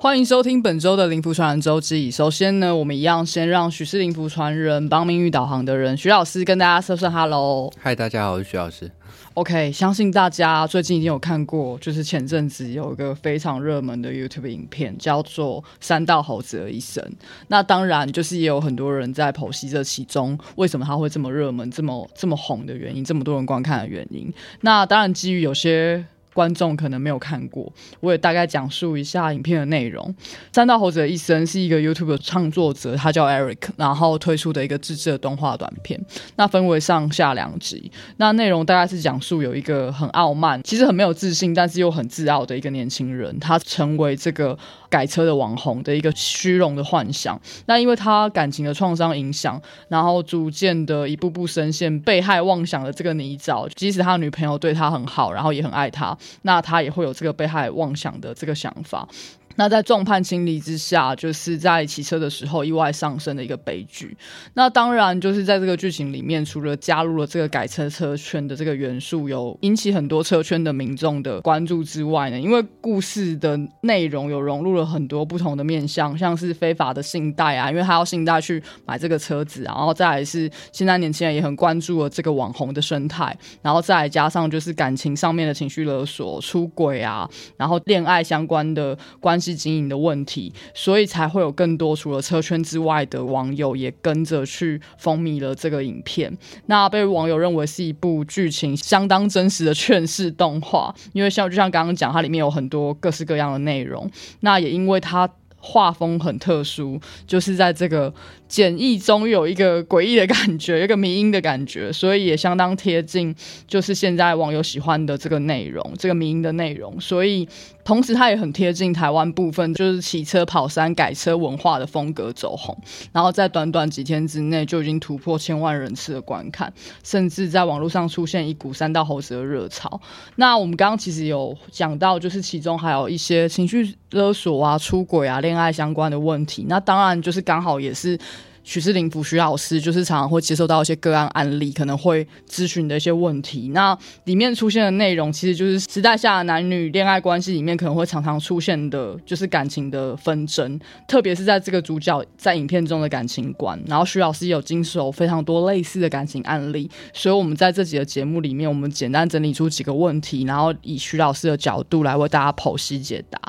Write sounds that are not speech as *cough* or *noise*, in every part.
欢迎收听本周的灵符传人周记。首先呢，我们一样先让许是灵符传人帮命运导航的人徐老师跟大家说声 hello。嗨，大家好，我是徐老师。OK，相信大家最近已经有看过，就是前阵子有一个非常热门的 YouTube 影片，叫做《三道猴子的一生》。那当然，就是也有很多人在剖析这其中为什么他会这么热门、这么这么红的原因，这么多人观看的原因。那当然，基于有些。观众可能没有看过，我也大概讲述一下影片的内容。三道猴子的一生是一个 YouTube 的创作者，他叫 Eric，然后推出的一个自制的动画短片。那分为上下两集，那内容大概是讲述有一个很傲慢，其实很没有自信，但是又很自傲的一个年轻人，他成为这个。改车的网红的一个虚荣的幻想，那因为他感情的创伤影响，然后逐渐的一步步深陷被害妄想的这个泥沼。即使他女朋友对他很好，然后也很爱他，那他也会有这个被害妄想的这个想法。那在众叛亲离之下，就是在骑车的时候意外上升的一个悲剧。那当然就是在这个剧情里面，除了加入了这个改车车圈的这个元素，有引起很多车圈的民众的关注之外呢，因为故事的内容有融入了很多不同的面向，像是非法的信贷啊，因为他要信贷去买这个车子，然后再来是现在年轻人也很关注了这个网红的生态，然后再加上就是感情上面的情绪勒索、出轨啊，然后恋爱相关的关系。经营的问题，所以才会有更多除了车圈之外的网友也跟着去风靡了这个影片。那被网友认为是一部剧情相当真实的劝世动画，因为像就像刚刚讲，它里面有很多各式各样的内容。那也因为它画风很特殊，就是在这个。简易中有一个诡异的感觉，一个迷音的感觉，所以也相当贴近，就是现在网友喜欢的这个内容，这个迷音的内容。所以同时它也很贴近台湾部分，就是骑车跑山改车文化的风格走红，然后在短短几天之内就已经突破千万人次的观看，甚至在网络上出现一股三道猴子的热潮。那我们刚刚其实有讲到，就是其中还有一些情绪勒索啊、出轨啊、恋爱相关的问题。那当然就是刚好也是。许世林、徐老师就是常常会接受到一些个案案例，可能会咨询的一些问题。那里面出现的内容，其实就是时代下的男女恋爱关系里面可能会常常出现的，就是感情的纷争，特别是在这个主角在影片中的感情观。然后徐老师有经手非常多类似的感情案例，所以我们在这集的节目里面，我们简单整理出几个问题，然后以徐老师的角度来为大家剖析解答。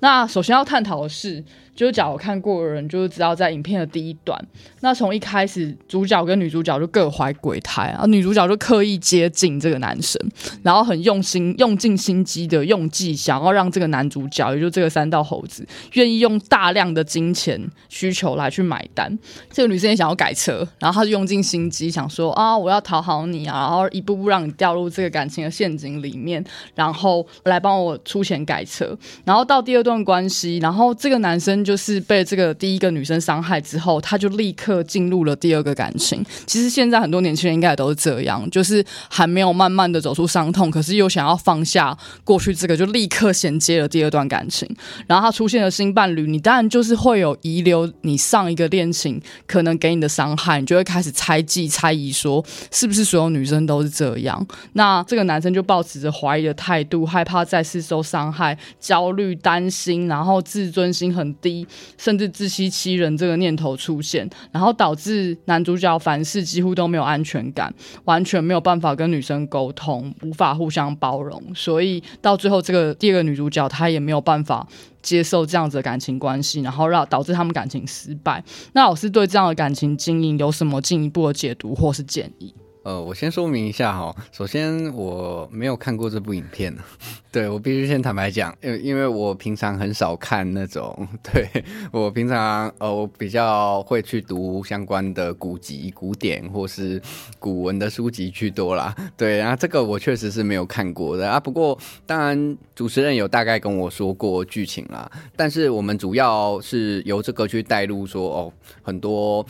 那首先要探讨的是。就是假如看过的人，就是知道在影片的第一段，那从一开始主角跟女主角就各怀鬼胎啊，女主角就刻意接近这个男生，然后很用心、用尽心机的用计，想要让这个男主角，也就这个三道猴子，愿意用大量的金钱需求来去买单。这个女生也想要改车，然后她就用尽心机，想说啊，我要讨好你啊，然后一步步让你掉入这个感情的陷阱里面，然后来帮我出钱改车。然后到第二段关系，然后这个男生。就是被这个第一个女生伤害之后，他就立刻进入了第二个感情。其实现在很多年轻人应该也都是这样，就是还没有慢慢的走出伤痛，可是又想要放下过去这个，就立刻衔接了第二段感情。然后他出现了新伴侣，你当然就是会有遗留你上一个恋情可能给你的伤害，你就会开始猜忌、猜疑，说是不是所有女生都是这样？那这个男生就抱持着怀疑的态度，害怕再次受伤害，焦虑、担心，然后自尊心很低。甚至自欺欺人这个念头出现，然后导致男主角凡事几乎都没有安全感，完全没有办法跟女生沟通，无法互相包容，所以到最后这个第二个女主角她也没有办法接受这样子的感情关系，然后让导致他们感情失败。那老师对这样的感情经营有什么进一步的解读或是建议？呃，我先说明一下哈，首先我没有看过这部影片，*laughs* 对我必须先坦白讲，因因为我平常很少看那种，*laughs* 对我平常呃我比较会去读相关的古籍、古典或是古文的书籍居多啦，对，然后这个我确实是没有看过的啊，不过当然主持人有大概跟我说过剧情啦，但是我们主要是由这个去带入说哦很多。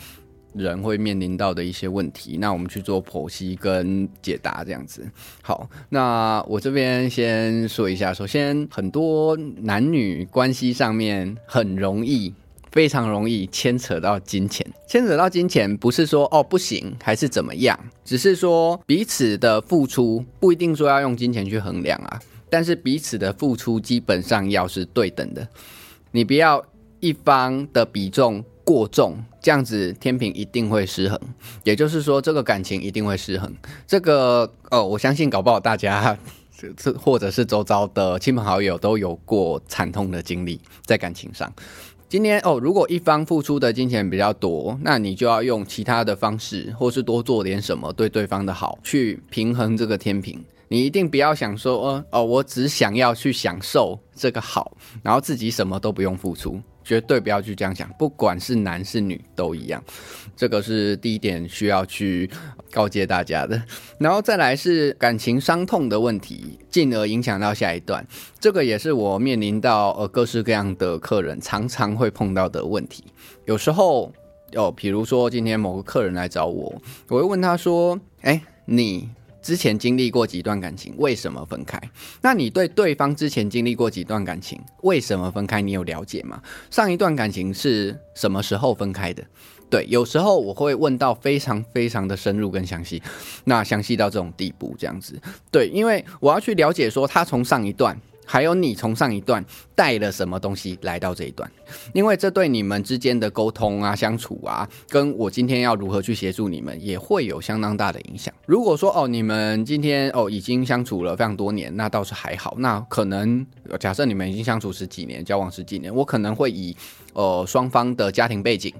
人会面临到的一些问题，那我们去做剖析跟解答，这样子。好，那我这边先说一下，首先很多男女关系上面很容易，非常容易牵扯到金钱。牵扯到金钱，不是说哦不行，还是怎么样，只是说彼此的付出不一定说要用金钱去衡量啊，但是彼此的付出基本上要是对等的。你不要一方的比重过重，这样子天平一定会失衡。也就是说，这个感情一定会失衡。这个哦，我相信搞不好大家 *laughs* 这或者是周遭的亲朋好友都有过惨痛的经历在感情上。今天哦，如果一方付出的金钱比较多，那你就要用其他的方式，或是多做点什么对对方的好，去平衡这个天平。你一定不要想说，哦哦，我只想要去享受这个好，然后自己什么都不用付出，绝对不要去这样想，不管是男是女都一样。这个是第一点需要去告诫大家的。然后再来是感情伤痛的问题，进而影响到下一段。这个也是我面临到呃各式各样的客人常常会碰到的问题。有时候哦，比如说今天某个客人来找我，我会问他说：“哎，你？”之前经历过几段感情，为什么分开？那你对对方之前经历过几段感情，为什么分开？你有了解吗？上一段感情是什么时候分开的？对，有时候我会问到非常非常的深入跟详细，那详细到这种地步，这样子。对，因为我要去了解说他从上一段。还有你从上一段带了什么东西来到这一段？因为这对你们之间的沟通啊、相处啊，跟我今天要如何去协助你们，也会有相当大的影响。如果说哦，你们今天哦已经相处了非常多年，那倒是还好。那可能假设你们已经相处十几年，交往十几年，我可能会以呃双方的家庭背景、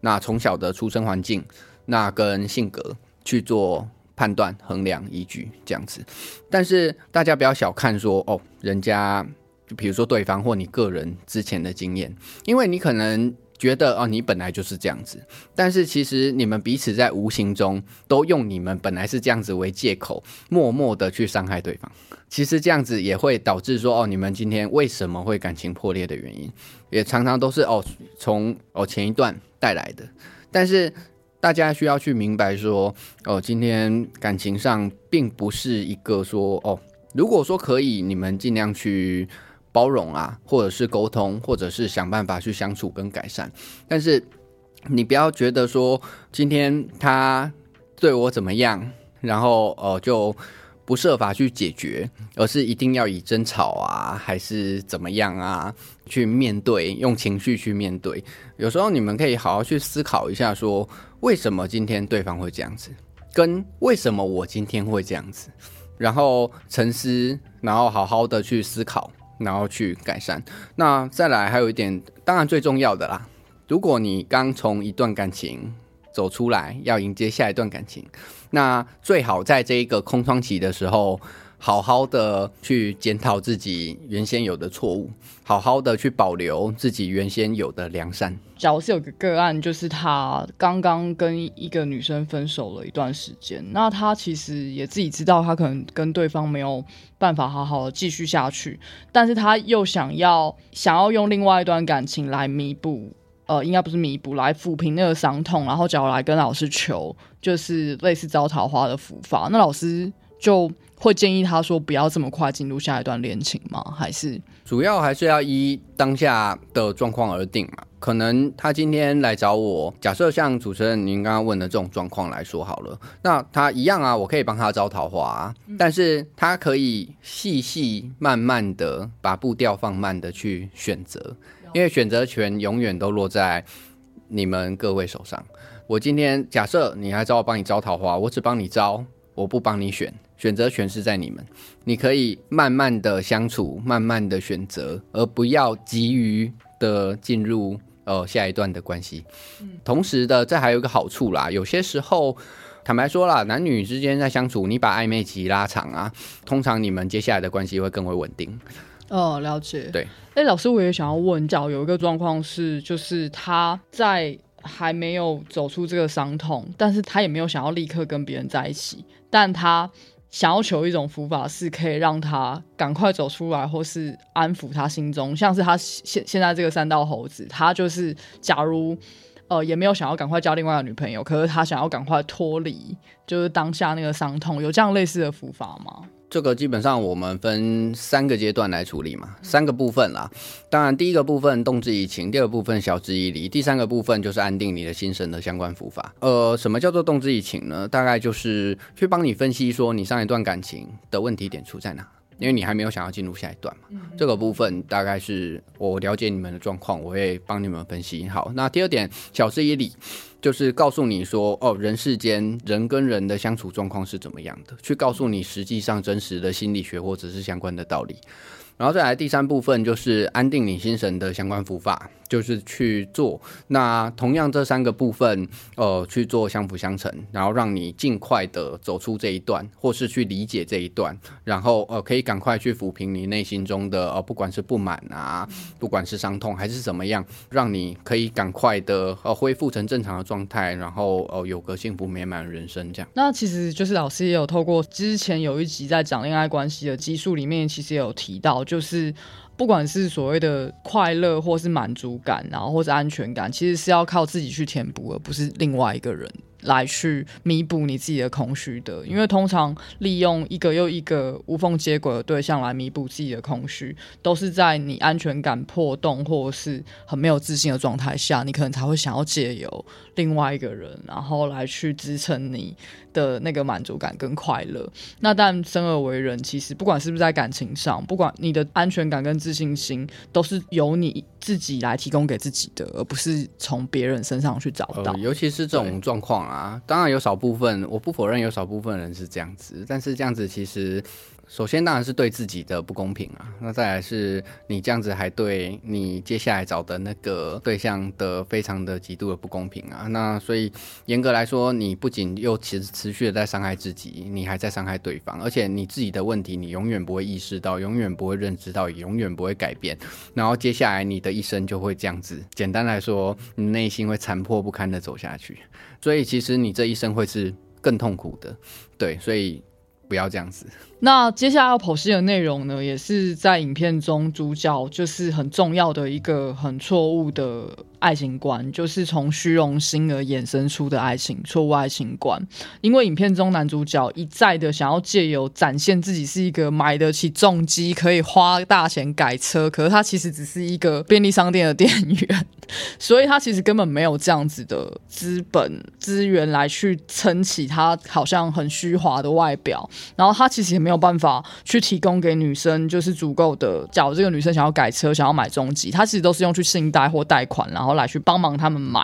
那从小的出生环境、那跟性格去做。判断、衡量、依据这样子，但是大家不要小看说哦，人家就比如说对方或你个人之前的经验，因为你可能觉得哦，你本来就是这样子，但是其实你们彼此在无形中都用你们本来是这样子为借口，默默的去伤害对方。其实这样子也会导致说哦，你们今天为什么会感情破裂的原因，也常常都是哦从哦前一段带来的，但是。大家需要去明白说，哦，今天感情上并不是一个说，哦，如果说可以，你们尽量去包容啊，或者是沟通，或者是想办法去相处跟改善。但是你不要觉得说，今天他对我怎么样，然后哦就。不设法去解决，而是一定要以争吵啊，还是怎么样啊，去面对，用情绪去面对。有时候你们可以好好去思考一下，说为什么今天对方会这样子，跟为什么我今天会这样子，然后沉思，然后好好的去思考，然后去改善。那再来还有一点，当然最重要的啦，如果你刚从一段感情。走出来，要迎接下一段感情，那最好在这一个空窗期的时候，好好的去检讨自己原先有的错误，好好的去保留自己原先有的良善。假如是有个个案，就是他刚刚跟一个女生分手了一段时间，那他其实也自己知道，他可能跟对方没有办法好好的继续下去，但是他又想要想要用另外一段感情来弥补。呃，应该不是弥补，来抚平那个伤痛，然后叫我来跟老师求，就是类似招桃花的符法。那老师就会建议他说，不要这么快进入下一段恋情吗？还是主要还是要依当下的状况而定嘛？可能他今天来找我，假设像主持人您刚刚问的这种状况来说好了，那他一样啊，我可以帮他招桃花，但是他可以细细慢慢的把步调放慢的去选择。因为选择权永远都落在你们各位手上。我今天假设你还找我帮你招桃花，我只帮你招，我不帮你选。选择权是在你们，你可以慢慢的相处，慢慢的选择，而不要急于的进入呃下一段的关系。同时的，这还有一个好处啦，有些时候坦白说啦，男女之间在相处，你把暧昧期拉长啊，通常你们接下来的关系会更为稳定。哦，了解。对，哎，老师，我也想要问，假如有一个状况是，就是他在还没有走出这个伤痛，但是他也没有想要立刻跟别人在一起，但他想要求一种符法，是可以让他赶快走出来，或是安抚他心中，像是他现现在这个三道猴子，他就是假如呃也没有想要赶快交另外一个女朋友，可是他想要赶快脱离，就是当下那个伤痛，有这样类似的符法吗？这个基本上我们分三个阶段来处理嘛，三个部分啦。当然，第一个部分动之以情，第二部分晓之以理，第三个部分就是安定你的心神的相关符法。呃，什么叫做动之以情呢？大概就是去帮你分析说你上一段感情的问题点出在哪。因为你还没有想要进入下一段嘛。这个部分大概是我了解你们的状况，我会帮你们分析好。那第二点，晓之以理，就是告诉你说，哦，人世间人跟人的相处状况是怎么样的，去告诉你实际上真实的心理学或者是相关的道理。然后再来第三部分就是安定你心神的相关符法。就是去做，那同样这三个部分，呃，去做相辅相成，然后让你尽快的走出这一段，或是去理解这一段，然后呃，可以赶快去抚平你内心中的呃，不管是不满啊，不管是伤痛还是怎么样，让你可以赶快的呃恢复成正常的状态，然后呃有个幸福美满的人生这样。那其实就是老师也有透过之前有一集在讲恋爱关系的基数里面，其实也有提到，就是。不管是所谓的快乐，或是满足感，然后或是安全感，其实是要靠自己去填补，而不是另外一个人。来去弥补你自己的空虚的，因为通常利用一个又一个无缝接轨的对象来弥补自己的空虚，都是在你安全感破洞或是很没有自信的状态下，你可能才会想要借由另外一个人，然后来去支撑你的那个满足感跟快乐。那但生而为人，其实不管是不是在感情上，不管你的安全感跟自信心，都是由你自己来提供给自己的，而不是从别人身上去找到。尤其是这种状况。啊，啊当然有少部分，我不否认有少部分人是这样子，但是这样子其实，首先当然是对自己的不公平啊。那再来是你这样子还对你接下来找的那个对象的非常的极度的不公平啊。那所以严格来说，你不仅又其实持续的在伤害自己，你还在伤害对方，而且你自己的问题你永远不会意识到，永远不会认知到，也永远不会改变。然后接下来你的一生就会这样子，简单来说，你内心会残破不堪的走下去。所以其实你这一生会是更痛苦的，对，所以不要这样子。*laughs* 那接下来要剖析的内容呢，也是在影片中主角就是很重要的一个很错误的爱情观，就是从虚荣心而衍生出的爱情错误爱情观。因为影片中男主角一再的想要借由展现自己是一个买得起重机，可以花大钱改车，可是他其实只是一个便利商店的店员。*laughs* 所以他其实根本没有这样子的资本资源来去撑起他好像很虚华的外表，然后他其实也没有办法去提供给女生就是足够的，假如这个女生想要改车，想要买中级，他其实都是用去信贷或贷款，然后来去帮忙他们买，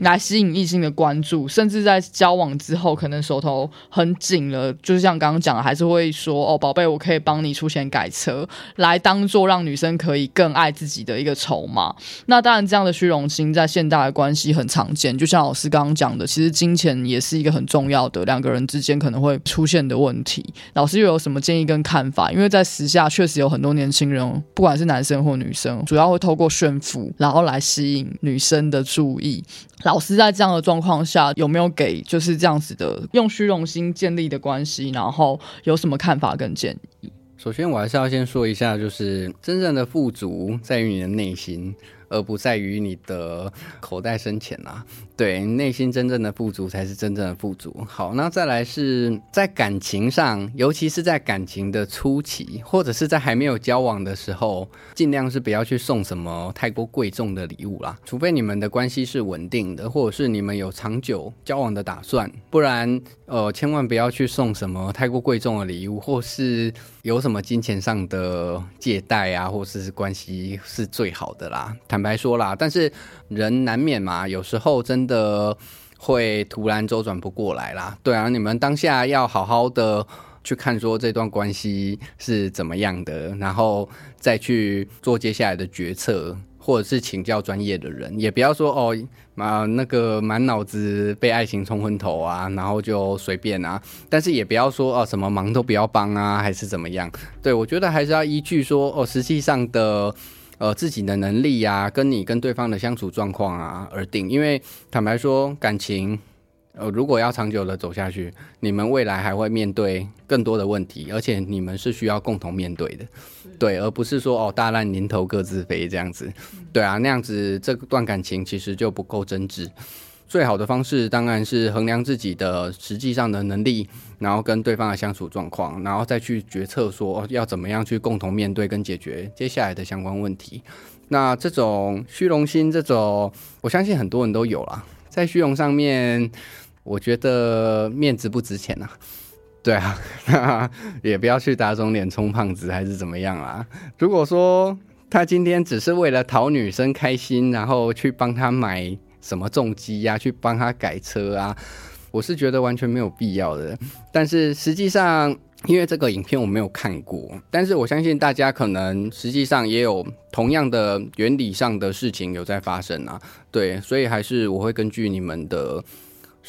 来吸引异性的关注，甚至在交往之后可能手头很紧了，就是像刚刚讲的，还是会说哦，宝贝，我可以帮你出钱改车，来当做让女生可以更爱自己的一个筹码。那当然这样的。虚荣心在现代的关系很常见，就像老师刚刚讲的，其实金钱也是一个很重要的两个人之间可能会出现的问题。老师又有什么建议跟看法？因为在时下确实有很多年轻人，不管是男生或女生，主要会透过炫富，然后来吸引女生的注意。老师在这样的状况下，有没有给就是这样子的用虚荣心建立的关系，然后有什么看法跟建议？首先，我还是要先说一下，就是真正的富足在于你的内心。而不在于你的口袋深浅啊，对，内心真正的富足才是真正的富足。好，那再来是在感情上，尤其是在感情的初期，或者是在还没有交往的时候，尽量是不要去送什么太过贵重的礼物啦，除非你们的关系是稳定的，或者是你们有长久交往的打算，不然，呃，千万不要去送什么太过贵重的礼物，或是有什么金钱上的借贷啊，或是关系是最好的啦。坦白说啦，但是人难免嘛，有时候真的会突然周转不过来啦。对啊，你们当下要好好的去看说这段关系是怎么样的，然后再去做接下来的决策，或者是请教专业的人，也不要说哦，啊那个满脑子被爱情冲昏头啊，然后就随便啊。但是也不要说哦，什么忙都不要帮啊，还是怎么样？对我觉得还是要依据说哦，实际上的。呃，自己的能力呀，跟你跟对方的相处状况啊而定。因为坦白说，感情，呃，如果要长久的走下去，你们未来还会面对更多的问题，而且你们是需要共同面对的，对，而不是说哦大难临头各自飞这样子。对啊，那样子这段感情其实就不够真挚。最好的方式当然是衡量自己的实际上的能力，然后跟对方的相处状况，然后再去决策说要怎么样去共同面对跟解决接下来的相关问题。那这种虚荣心，这种我相信很多人都有啦，在虚荣上面，我觉得面子不值钱呐。对啊，*laughs* 也不要去打肿脸充胖子，还是怎么样啦？如果说他今天只是为了讨女生开心，然后去帮他买什么重机呀，去帮他改车啊，我是觉得完全没有必要的。但是实际上，因为这个影片我没有看过，但是我相信大家可能实际上也有同样的原理上的事情有在发生啊。对，所以还是我会根据你们的。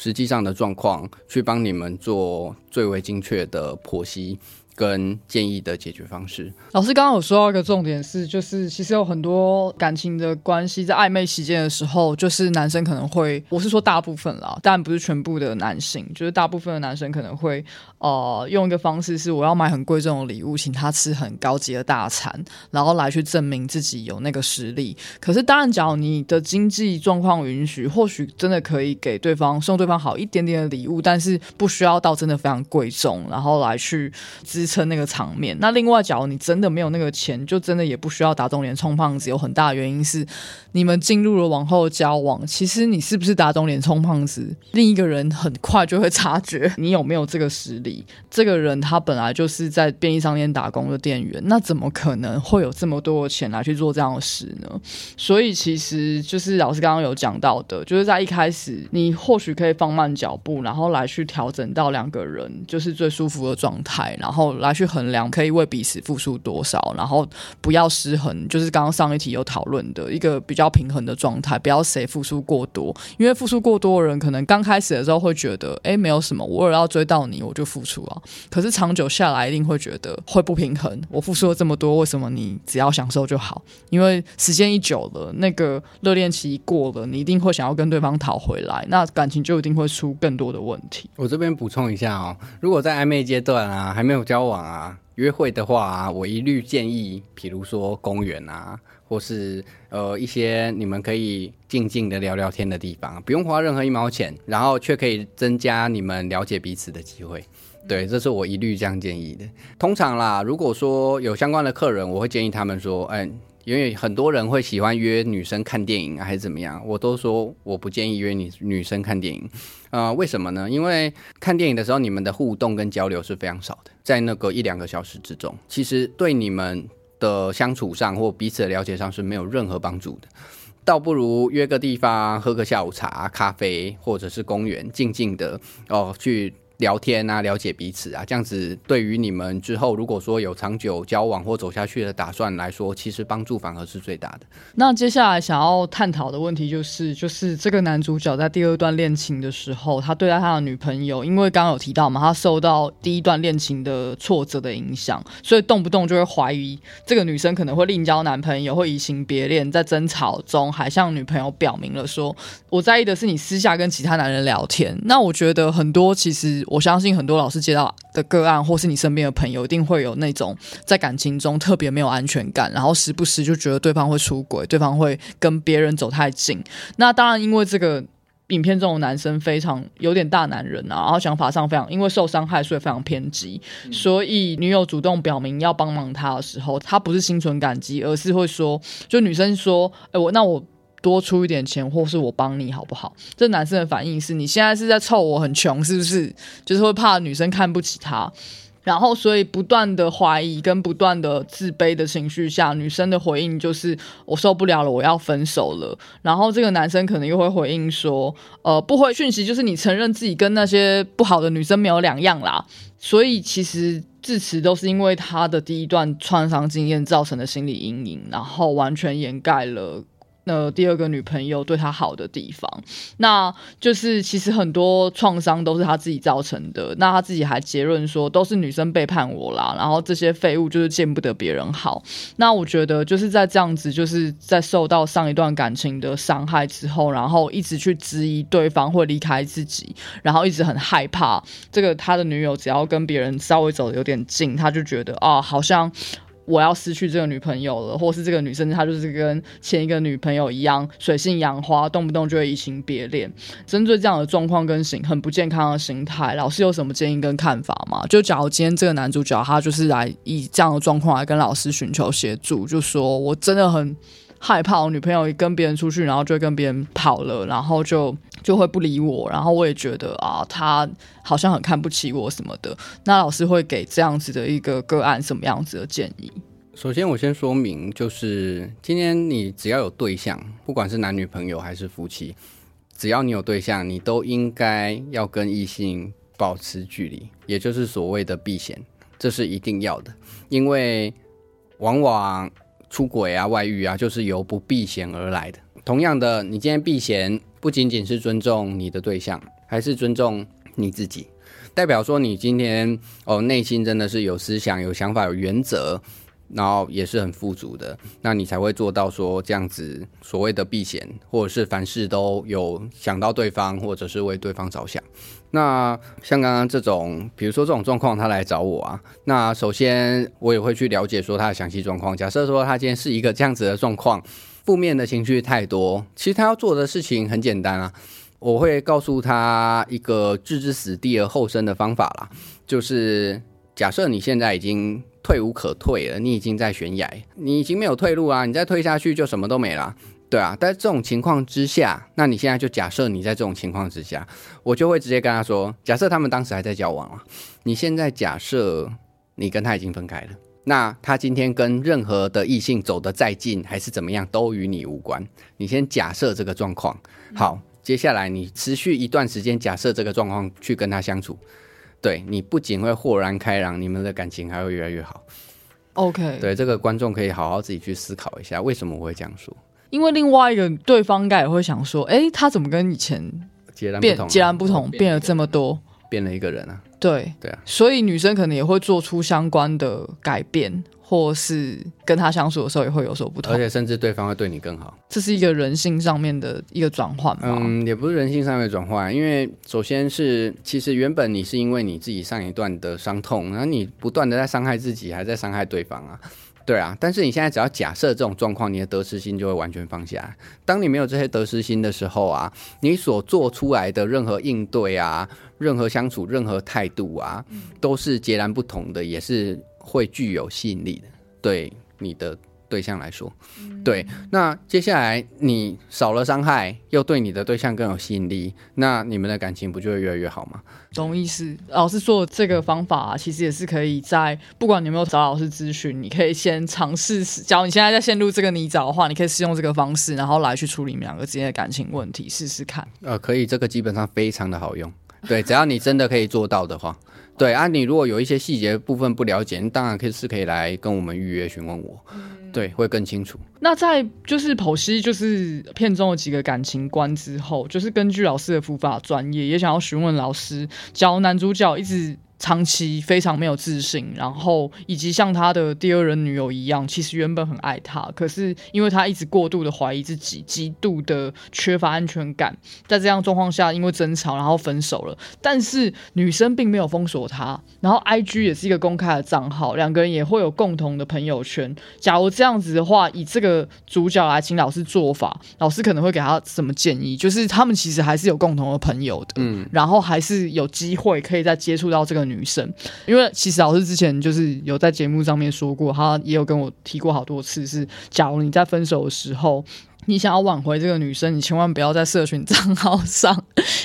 实际上的状况，去帮你们做最为精确的剖析。跟建议的解决方式。老师刚刚有说到一个重点是，就是其实有很多感情的关系在暧昧期间的时候，就是男生可能会，我是说大部分啦，但不是全部的男性，就是大部分的男生可能会，呃，用一个方式是我要买很贵重的礼物，请他吃很高级的大餐，然后来去证明自己有那个实力。可是当然，假如你的经济状况允许，或许真的可以给对方送对方好一点点的礼物，但是不需要到真的非常贵重，然后来去支。撑那个场面。那另外，假如你真的没有那个钱，就真的也不需要打肿脸充胖子。有很大的原因是，你们进入了往后交往，其实你是不是打肿脸充胖子，另一个人很快就会察觉 *laughs* 你有没有这个实力。这个人他本来就是在便利商店打工的店员，那怎么可能会有这么多的钱来去做这样的事呢？所以，其实就是老师刚刚有讲到的，就是在一开始，你或许可以放慢脚步，然后来去调整到两个人就是最舒服的状态，然后。来去衡量可以为彼此付出多少，然后不要失衡，就是刚刚上一题有讨论的一个比较平衡的状态，不要谁付出过多，因为付出过多的人可能刚开始的时候会觉得，哎，没有什么，我为了要追到你，我就付出啊。可是长久下来一定会觉得会不平衡，我付出了这么多，为什么你只要享受就好？因为时间一久了，那个热恋期一过了，你一定会想要跟对方讨回来，那感情就一定会出更多的问题。我这边补充一下哦，如果在暧昧阶段啊，还没有交往啊，约会的话啊，我一律建议，比如说公园啊，或是呃一些你们可以静静的聊聊天的地方，不用花任何一毛钱，然后却可以增加你们了解彼此的机会。对，这是我一律这样建议的。通常啦，如果说有相关的客人，我会建议他们说，哎。因为很多人会喜欢约女生看电影啊，还是怎么样？我都说我不建议约女女生看电影，呃，为什么呢？因为看电影的时候，你们的互动跟交流是非常少的，在那个一两个小时之中，其实对你们的相处上或彼此的了解上是没有任何帮助的。倒不如约个地方喝个下午茶、咖啡，或者是公园，静静的哦去。聊天啊，了解彼此啊，这样子对于你们之后如果说有长久交往或走下去的打算来说，其实帮助反而是最大的。那接下来想要探讨的问题就是，就是这个男主角在第二段恋情的时候，他对待他的女朋友，因为刚刚有提到嘛，他受到第一段恋情的挫折的影响，所以动不动就会怀疑这个女生可能会另交男朋友，会移情别恋，在争吵中还向女朋友表明了说：“我在意的是你私下跟其他男人聊天。”那我觉得很多其实。我相信很多老师接到的个案，或是你身边的朋友，一定会有那种在感情中特别没有安全感，然后时不时就觉得对方会出轨，对方会跟别人走太近。那当然，因为这个影片中的男生非常有点大男人啊，然后想法上非常因为受伤害，所以非常偏激。所以女友主动表明要帮忙他的时候，他不是心存感激，而是会说，就女生说：“哎，我那我。”多出一点钱，或是我帮你好不好？这男生的反应是你现在是在臭我很穷，是不是？就是会怕女生看不起他，然后所以不断的怀疑跟不断的自卑的情绪下，女生的回应就是我受不了了，我要分手了。然后这个男生可能又会回应说，呃，不回讯息就是你承认自己跟那些不好的女生没有两样啦。所以其实至此都是因为他的第一段创伤经验造成的心理阴影，然后完全掩盖了。那第二个女朋友对他好的地方，那就是其实很多创伤都是他自己造成的。那他自己还结论说都是女生背叛我啦，然后这些废物就是见不得别人好。那我觉得就是在这样子，就是在受到上一段感情的伤害之后，然后一直去质疑对方会离开自己，然后一直很害怕这个他的女友只要跟别人稍微走的有点近，他就觉得啊好像。我要失去这个女朋友了，或是这个女生她就是跟前一个女朋友一样水性杨花，动不动就会移情别恋。针对这样的状况跟形很不健康的心态，老师有什么建议跟看法吗？就假如今天这个男主角他就是来以这样的状况来跟老师寻求协助，就说我真的很。害怕我女朋友跟别人出去，然后就跟别人跑了，然后就就会不理我，然后我也觉得啊，他好像很看不起我什么的。那老师会给这样子的一个个案什么样子的建议？首先，我先说明，就是今天你只要有对象，不管是男女朋友还是夫妻，只要你有对象，你都应该要跟异性保持距离，也就是所谓的避嫌，这是一定要的，因为往往出轨啊、外遇啊，就是由不避嫌而来的。同样的，你今天避嫌，不仅仅是尊重你的对象，还是尊重你自己，代表说你今天哦内心真的是有思想、有想法、有原则。然后也是很富足的，那你才会做到说这样子所谓的避嫌，或者是凡事都有想到对方，或者是为对方着想。那像刚刚这种，比如说这种状况，他来找我啊，那首先我也会去了解说他的详细状况。假设说他今天是一个这样子的状况，负面的情绪太多，其实他要做的事情很简单啊，我会告诉他一个置之死地而后生的方法啦，就是假设你现在已经。退无可退了，你已经在悬崖，你已经没有退路啊！你再退下去就什么都没了，对啊。在这种情况之下，那你现在就假设你在这种情况之下，我就会直接跟他说：假设他们当时还在交往啊，你现在假设你跟他已经分开了，那他今天跟任何的异性走得再近还是怎么样，都与你无关。你先假设这个状况，好，接下来你持续一段时间假设这个状况去跟他相处。对你不仅会豁然开朗，你们的感情还会越来越好。OK，对这个观众可以好好自己去思考一下，为什么我会这样说？因为另外一个对方应该也会想说，哎，他怎么跟以前截然不同？截然不同，变了这么多，变了一个人啊？对对啊，所以女生可能也会做出相关的改变。或是跟他相处的时候也会有所不同，而且甚至对方会对你更好，这是一个人性上面的一个转换吗？嗯，也不是人性上面的转换，因为首先是其实原本你是因为你自己上一段的伤痛，然后你不断的在伤害自己，还在伤害对方啊，对啊。但是你现在只要假设这种状况，你的得失心就会完全放下。当你没有这些得失心的时候啊，你所做出来的任何应对啊、任何相处、任何态度啊，都是截然不同的，也是。会具有吸引力的，对你的对象来说，对。那接下来你少了伤害，又对你的对象更有吸引力，那你们的感情不就会越来越好吗？懂意思？老师说这个方法其实也是可以在不管你有没有找老师咨询，你可以先尝试。假如你现在在陷入这个泥沼的话，你可以试用这个方式，然后来去处理你们两个之间的感情问题，试试看。呃，可以，这个基本上非常的好用。对，只要你真的可以做到的话。对啊，你如果有一些细节部分不了解，当然可以是可以来跟我们预约询问我，对，会更清楚。那在就是剖析就是片中的几个感情观之后，就是根据老师的伏法专业，也想要询问老师，教男主角一直。长期非常没有自信，然后以及像他的第二任女友一样，其实原本很爱他，可是因为他一直过度的怀疑自己，极度的缺乏安全感，在这样状况下，因为争吵然后分手了。但是女生并没有封锁他，然后 I G 也是一个公开的账号，两个人也会有共同的朋友圈。假如这样子的话，以这个主角来请老师做法，老师可能会给他什么建议？就是他们其实还是有共同的朋友的，嗯，然后还是有机会可以再接触到这个。女生，因为其实老师之前就是有在节目上面说过，他也有跟我提过好多次，是假如你在分手的时候，你想要挽回这个女生，你千万不要在社群账号上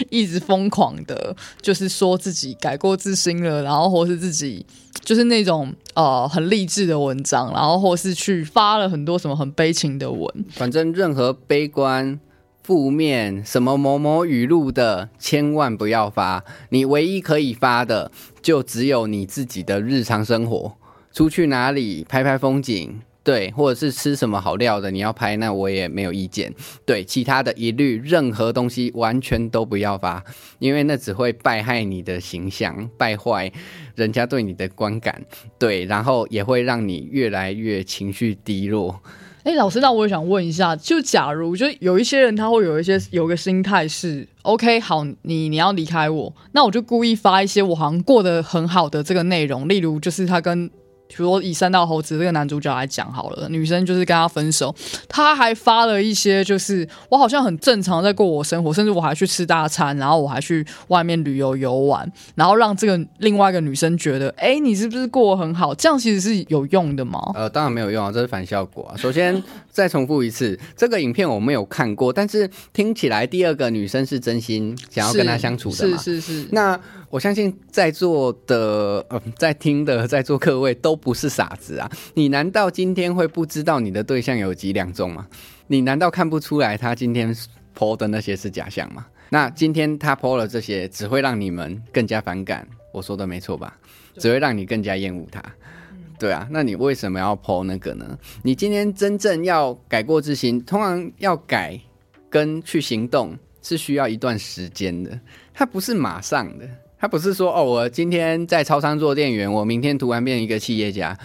一直疯狂的，就是说自己改过自新了，然后或是自己就是那种呃很励志的文章，然后或是去发了很多什么很悲情的文，反正任何悲观。负面什么某某语录的，千万不要发。你唯一可以发的，就只有你自己的日常生活。出去哪里拍拍风景，对，或者是吃什么好料的，你要拍，那我也没有意见。对，其他的一律任何东西完全都不要发，因为那只会败害你的形象，败坏人家对你的观感。对，然后也会让你越来越情绪低落。哎，老师，那我也想问一下，就假如就有一些人他会有一些有个心态是，OK，好，你你要离开我，那我就故意发一些我好像过得很好的这个内容，例如就是他跟比如说以三道猴子这个男主角来讲好了，女生就是跟他分手，他还发了一些就是我好像很正常在过我生活，甚至我还去吃大餐，然后我还去外面旅游游玩，然后让这个另外一个女生觉得，哎，你是不是过得很好？这样其实是有用的吗？呃，当然没有用啊，这是反效果啊。首先再重复一次，这个影片我没有看过，但是听起来第二个女生是真心想要跟他相处的嘛？是是是。那我相信在座的呃，在听的在座各位都不是傻子啊！你难道今天会不知道你的对象有几两重吗？你难道看不出来他今天 PO 的那些是假象吗？那今天他 PO 了这些，只会让你们更加反感。我说的没错吧？只会让你更加厌恶他。对啊，那你为什么要剖那个呢？你今天真正要改过自新，通常要改跟去行动是需要一段时间的，它不是马上的。他不是说哦，我今天在超商做店员，我明天突然变一个企业家，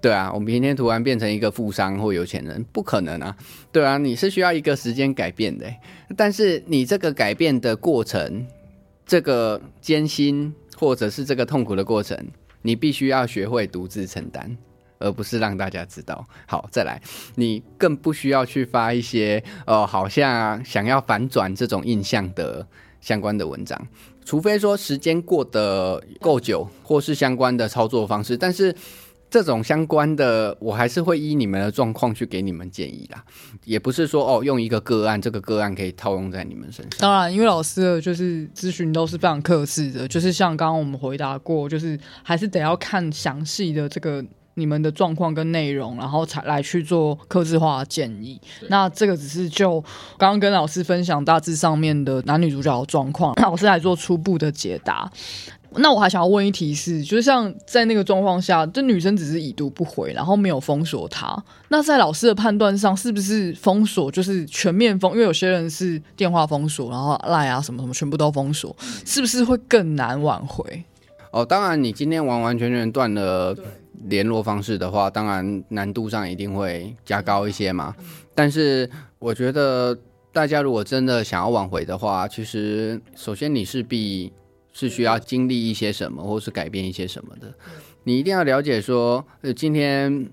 对啊，我明天突然变成一个富商或有钱人，不可能啊，对啊，你是需要一个时间改变的，但是你这个改变的过程，这个艰辛或者是这个痛苦的过程，你必须要学会独自承担，而不是让大家知道。好，再来，你更不需要去发一些呃，好像想要反转这种印象的相关的文章。除非说时间过得够久，或是相关的操作方式，但是这种相关的，我还是会依你们的状况去给你们建议啦。也不是说哦，用一个个案，这个个案可以套用在你们身上。当然，因为老师的就是咨询都是非常克制的，就是像刚刚我们回答过，就是还是得要看详细的这个。你们的状况跟内容，然后才来去做克制化的建议。那这个只是就刚刚跟老师分享大致上面的男女主角的状况，*coughs* 老师来做初步的解答。那我还想要问一题是，就是像在那个状况下，这女生只是已读不回，然后没有封锁他。那在老师的判断上，是不是封锁就是全面封？因为有些人是电话封锁，然后赖啊什么什么全部都封锁，是不是会更难挽回？哦，当然，你今天完完全全断了。联络方式的话，当然难度上一定会加高一些嘛。但是我觉得大家如果真的想要挽回的话，其实首先你势必是需要经历一些什么，或是改变一些什么的。你一定要了解说，呃，今天。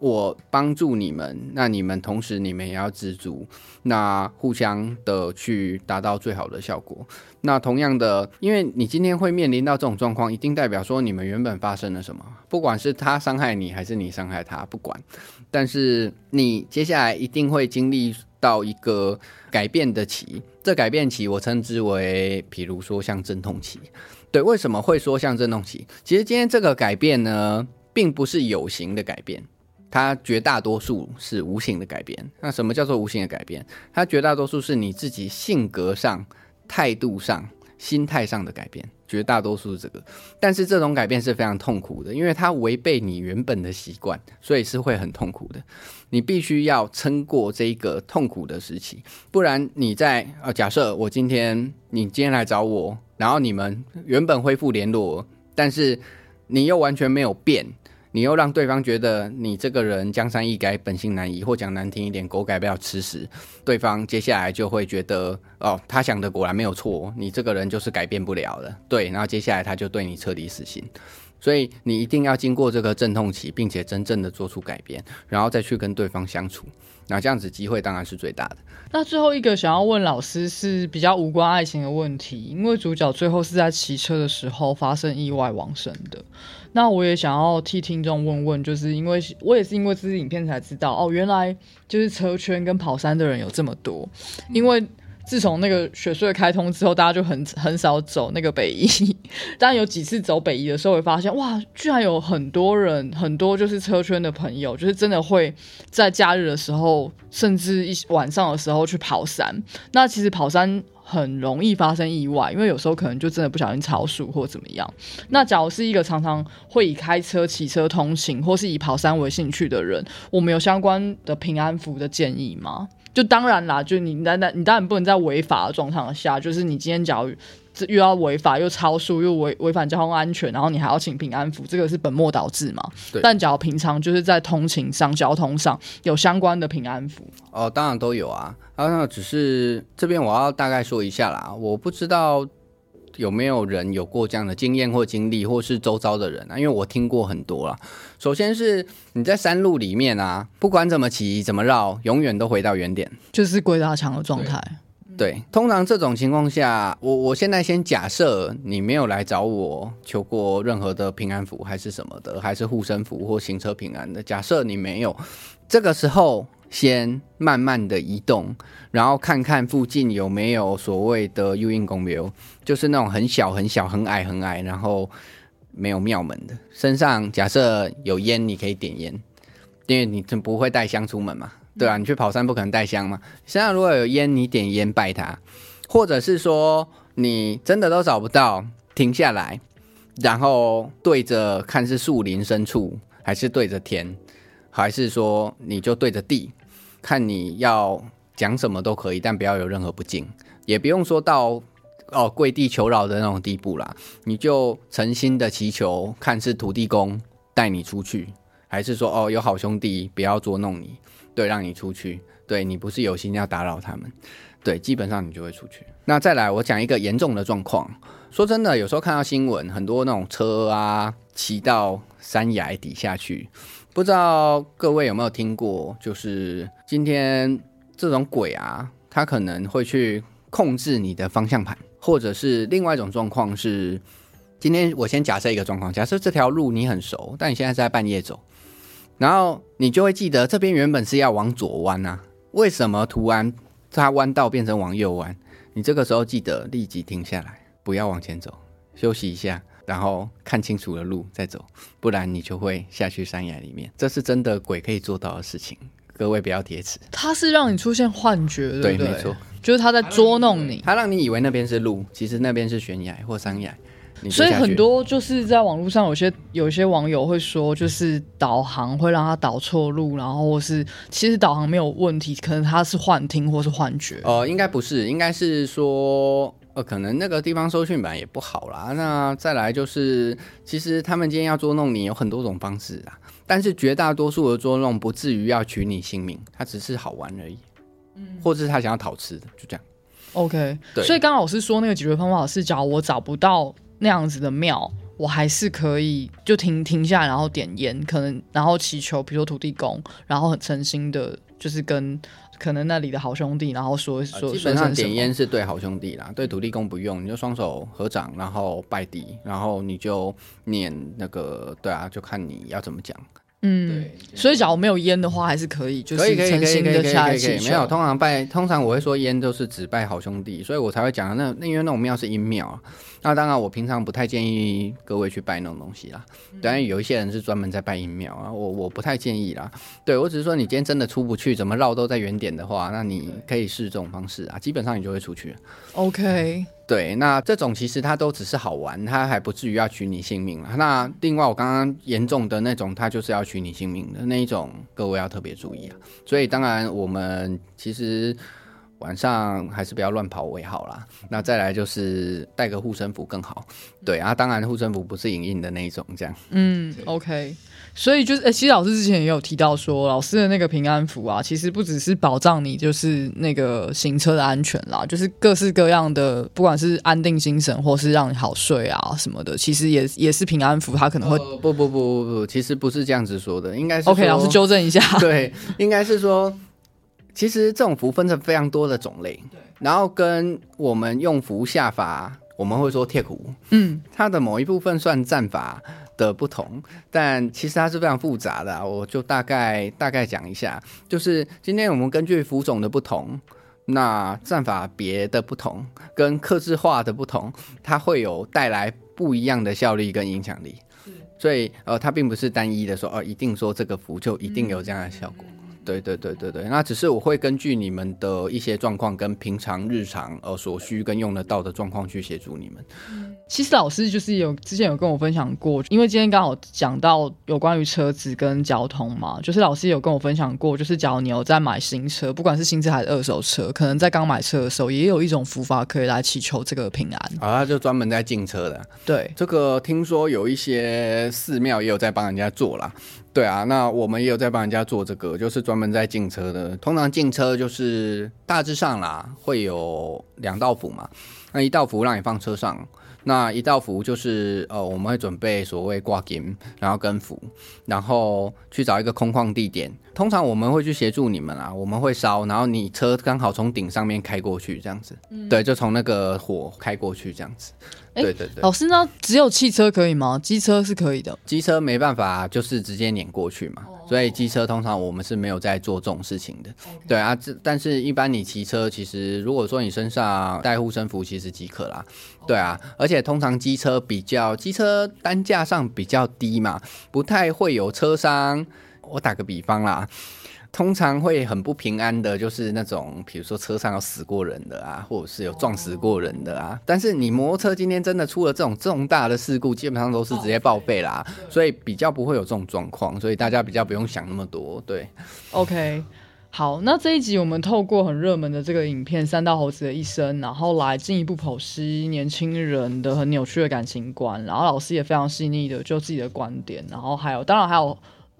我帮助你们，那你们同时你们也要知足，那互相的去达到最好的效果。那同样的，因为你今天会面临到这种状况，一定代表说你们原本发生了什么，不管是他伤害你还是你伤害他，不管。但是你接下来一定会经历到一个改变的期，这改变期我称之为，比如说像阵痛期。对，为什么会说像阵痛期？其实今天这个改变呢，并不是有形的改变。它绝大多数是无形的改变。那什么叫做无形的改变？它绝大多数是你自己性格上、态度上、心态上的改变，绝大多数这个。但是这种改变是非常痛苦的，因为它违背你原本的习惯，所以是会很痛苦的。你必须要撑过这一个痛苦的时期，不然你在呃，假设我今天你今天来找我，然后你们原本恢复联络，但是你又完全没有变。你又让对方觉得你这个人江山易改，本性难移，或讲难听一点，狗改不了吃屎。对方接下来就会觉得，哦，他想的果然没有错，你这个人就是改变不了了。对，然后接下来他就对你彻底死心。所以你一定要经过这个阵痛期，并且真正的做出改变，然后再去跟对方相处。那这样子机会当然是最大的。那最后一个想要问老师是比较无关爱情的问题，因为主角最后是在骑车的时候发生意外亡生的。那我也想要替听众问问，就是因为我也是因为这支影片才知道哦，原来就是车圈跟跑山的人有这么多。因为自从那个雪隧开通之后，大家就很 *laughs* 很少走那个北一，*laughs* 但有几次走北一的时候，会发现哇，居然有很多人，很多就是车圈的朋友，就是真的会在假日的时候，甚至一晚上的时候去跑山。那其实跑山。很容易发生意外，因为有时候可能就真的不小心超速或怎么样。那假如是一个常常会以开车、骑车通勤，或是以跑山为兴趣的人，我们有相关的平安符的建议吗？就当然啦，就你当然你当然不能在违法的状况下，就是你今天假如。遇到违法又超速又违违反交通安全，然后你还要请平安符，这个是本末倒置嘛？对。但假如平常就是在通勤上、交通上有相关的平安符，哦，当然都有啊。啊，那只是这边我要大概说一下啦，我不知道有没有人有过这样的经验或经历，或是周遭的人啊？因为我听过很多啦。首先是你在山路里面啊，不管怎么骑怎么绕，永远都回到原点。就是鬼打墙的状态。对，通常这种情况下，我我现在先假设你没有来找我求过任何的平安符，还是什么的，还是护身符或行车平安的。假设你没有，这个时候先慢慢的移动，然后看看附近有没有所谓的幽印公庙，就是那种很小很小、很矮很矮，然后没有庙门的。身上假设有烟，你可以点烟，因为你不会带香出门嘛。对啊，你去跑山不可能带香嘛。身上如果有烟，你点烟拜他，或者是说你真的都找不到，停下来，然后对着看是树林深处，还是对着天，还是说你就对着地，看你要讲什么都可以，但不要有任何不敬，也不用说到哦跪地求饶的那种地步啦。你就诚心的祈求，看是土地公带你出去，还是说哦有好兄弟不要捉弄你。对，让你出去。对你不是有心要打扰他们，对，基本上你就会出去。那再来，我讲一个严重的状况。说真的，有时候看到新闻，很多那种车啊骑到山崖底下去，不知道各位有没有听过？就是今天这种鬼啊，他可能会去控制你的方向盘，或者是另外一种状况是，今天我先假设一个状况，假设这条路你很熟，但你现在是在半夜走。然后你就会记得这边原本是要往左弯啊，为什么突然它弯道变成往右弯？你这个时候记得立即停下来，不要往前走，休息一下，然后看清楚了路再走，不然你就会下去山崖里面。这是真的鬼可以做到的事情，各位不要铁齿。它是让你出现幻觉，对不对？没错，就是他在捉弄你，他让你以为那边是路，其实那边是悬崖或山崖。所以很多就是在网络上有些有些网友会说，就是导航会让他导错路，然后或是其实导航没有问题，可能他是幻听或是幻觉。呃，应该不是，应该是说，呃，可能那个地方收讯版也不好啦。那再来就是，其实他们今天要捉弄你有很多种方式啊，但是绝大多数的捉弄不至于要取你性命，他只是好玩而已，嗯，或者是他想要讨吃的，就这样。OK，对。所以刚刚老师说那个解决方法是，假如我找不到。那样子的庙，我还是可以就停停下，然后点烟，可能然后祈求，比如说土地公，然后很诚心的，就是跟可能那里的好兄弟，然后说说。基本上点烟是对好兄弟啦，对土地公不用，你就双手合掌，然后拜地，然后你就念那个，对啊，就看你要怎么讲。嗯，所以假如没有烟的话，还是可以，就是诚心的下去。没有，通常拜，通常我会说烟都是只拜好兄弟，所以我才会讲那那因为那种庙是阴庙。那当然，我平常不太建议各位去拜那种东西啦。当然，有一些人是专门在拜阴庙啊，我我不太建议啦。对我只是说，你今天真的出不去，怎么绕都在原点的话，那你可以试这种方式啊，基本上你就会出去。OK，对，那这种其实它都只是好玩，它还不至于要取你性命了。那另外，我刚刚严重的那种，它就是要取你性命的那一种，各位要特别注意啊。所以，当然我们其实。晚上还是不要乱跑为好啦。那再来就是带个护身符更好。对啊，当然护身符不是隐印的那一种，这样。嗯，OK。所以就是，其实老师之前也有提到说，老师的那个平安符啊，其实不只是保障你就是那个行车的安全啦，就是各式各样的，不管是安定精神或是让你好睡啊什么的，其实也也是平安符，它可能会。不不不不不，其实不是这样子说的，应该是。OK，老师纠正一下。对，应该是说。其实这种符分成非常多的种类，对。然后跟我们用符下法，我们会说贴符，嗯，它的某一部分算战法的不同，但其实它是非常复杂的。我就大概大概讲一下，就是今天我们根据符种的不同，那战法别的不同，跟克制化的不同，它会有带来不一样的效力跟影响力。所以呃，它并不是单一的说，哦，一定说这个符就一定有这样的效果。对对对对对，那只是我会根据你们的一些状况跟平常日常呃所需跟用得到的状况去协助你们。其实老师就是有之前有跟我分享过，因为今天刚好讲到有关于车子跟交通嘛，就是老师有跟我分享过，就是假如你有在买新车，不管是新车还是二手车，可能在刚买车的时候，也有一种符法可以来祈求这个平安。啊，就专门在进车的。对，这个听说有一些寺庙也有在帮人家做啦。对啊，那我们也有在帮人家做这个，就是专门在进车的。通常进车就是大致上啦，会有两道符嘛。那一道符让你放车上，那一道符就是呃，我们会准备所谓挂金，然后跟符，然后去找一个空旷地点。通常我们会去协助你们啊，我们会烧，然后你车刚好从顶上面开过去，这样子。对，就从那个火开过去这样子。对对对。老师呢？只有汽车可以吗？机车是可以的。机车没办法，就是直接碾过去嘛。所以机车通常我们是没有在做这种事情的。对啊，这但是一般你骑车，其实如果说你身上带护身符，其实即可啦。对啊，而且通常机车比较机车单价上比较低嘛，不太会有车商。我打个比方啦，通常会很不平安的，就是那种比如说车上有死过人的啊，或者是有撞死过人的啊。但是你摩托车今天真的出了这种重大的事故，基本上都是直接报废啦，所以比较不会有这种状况，所以大家比较不用想那么多。对，OK，好，那这一集我们透过很热门的这个影片《三道猴子的一生》，然后来进一步剖析年轻人的很扭曲的感情观，然后老师也非常细腻的就自己的观点，然后还有当然还有。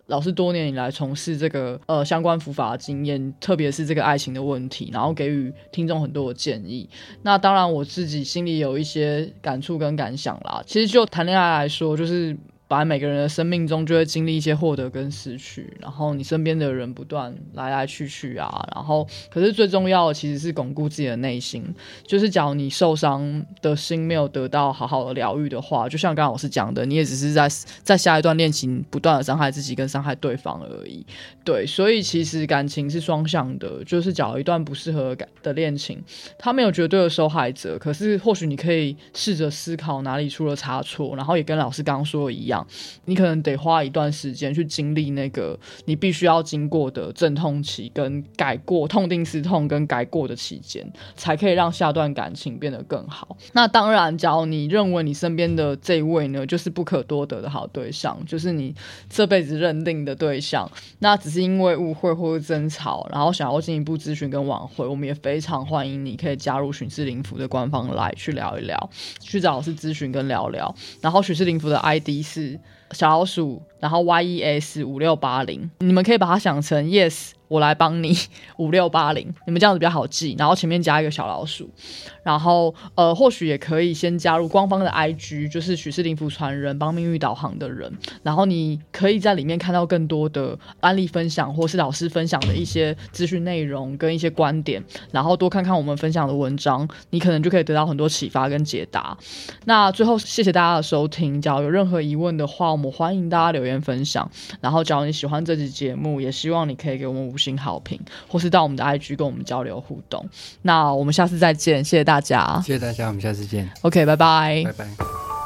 老师多年以来从事这个呃相关伏法的经验，特别是这个爱情的问题，然后给予听众很多的建议。那当然我自己心里有一些感触跟感想啦。其实就谈恋爱来说，就是。本来每个人的生命中就会经历一些获得跟失去，然后你身边的人不断来来去去啊，然后可是最重要的其实是巩固自己的内心。就是假如你受伤的心没有得到好好的疗愈的话，就像刚刚老师讲的，你也只是在在下一段恋情不断的伤害自己跟伤害对方而已。对，所以其实感情是双向的，就是假如一段不适合感的恋情，他没有绝对的受害者，可是或许你可以试着思考哪里出了差错，然后也跟老师刚刚说的一样。你可能得花一段时间去经历那个你必须要经过的阵痛期，跟改过痛定思痛跟改过的期间，才可以让下段感情变得更好。那当然，假如你认为你身边的这一位呢，就是不可多得的好对象，就是你这辈子认定的对象，那只是因为误会或者争吵，然后想要进一步咨询跟挽回，我们也非常欢迎你可以加入巡视灵符的官方来去聊一聊，去找老师咨询跟聊聊。然后巡视灵符的 ID 是小老鼠，然后 Y E S 五六八零，你们可以把它想成 Yes。我来帮你五六八零，你们这样子比较好记，然后前面加一个小老鼠，然后呃，或许也可以先加入官方的 IG，就是许氏灵符传人帮命运导航的人，然后你可以在里面看到更多的案例分享，或是老师分享的一些资讯内容跟一些观点，然后多看看我们分享的文章，你可能就可以得到很多启发跟解答。那最后谢谢大家的收听，假如有任何疑问的话，我们欢迎大家留言分享。然后只要你喜欢这期节目，也希望你可以给我们五。星好评，或是到我们的 IG 跟我们交流互动。那我们下次再见，谢谢大家，谢谢大家，我们下次见。OK，拜拜，拜拜。